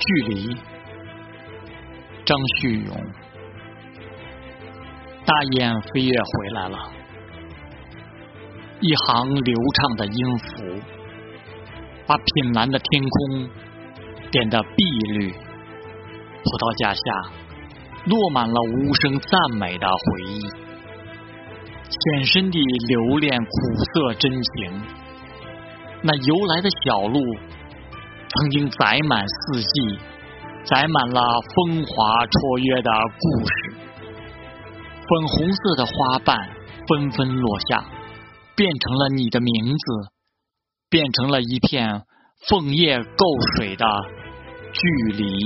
距离，张旭勇。大雁飞跃回来了，一行流畅的音符，把品蓝的天空点得碧绿。葡萄架下落满了无声赞美的回忆，浅深地留恋苦涩真情。那由来的小路。曾经载满四季，载满了风华绰约的故事。粉红色的花瓣纷纷落下，变成了你的名字，变成了一片枫叶够水的距离。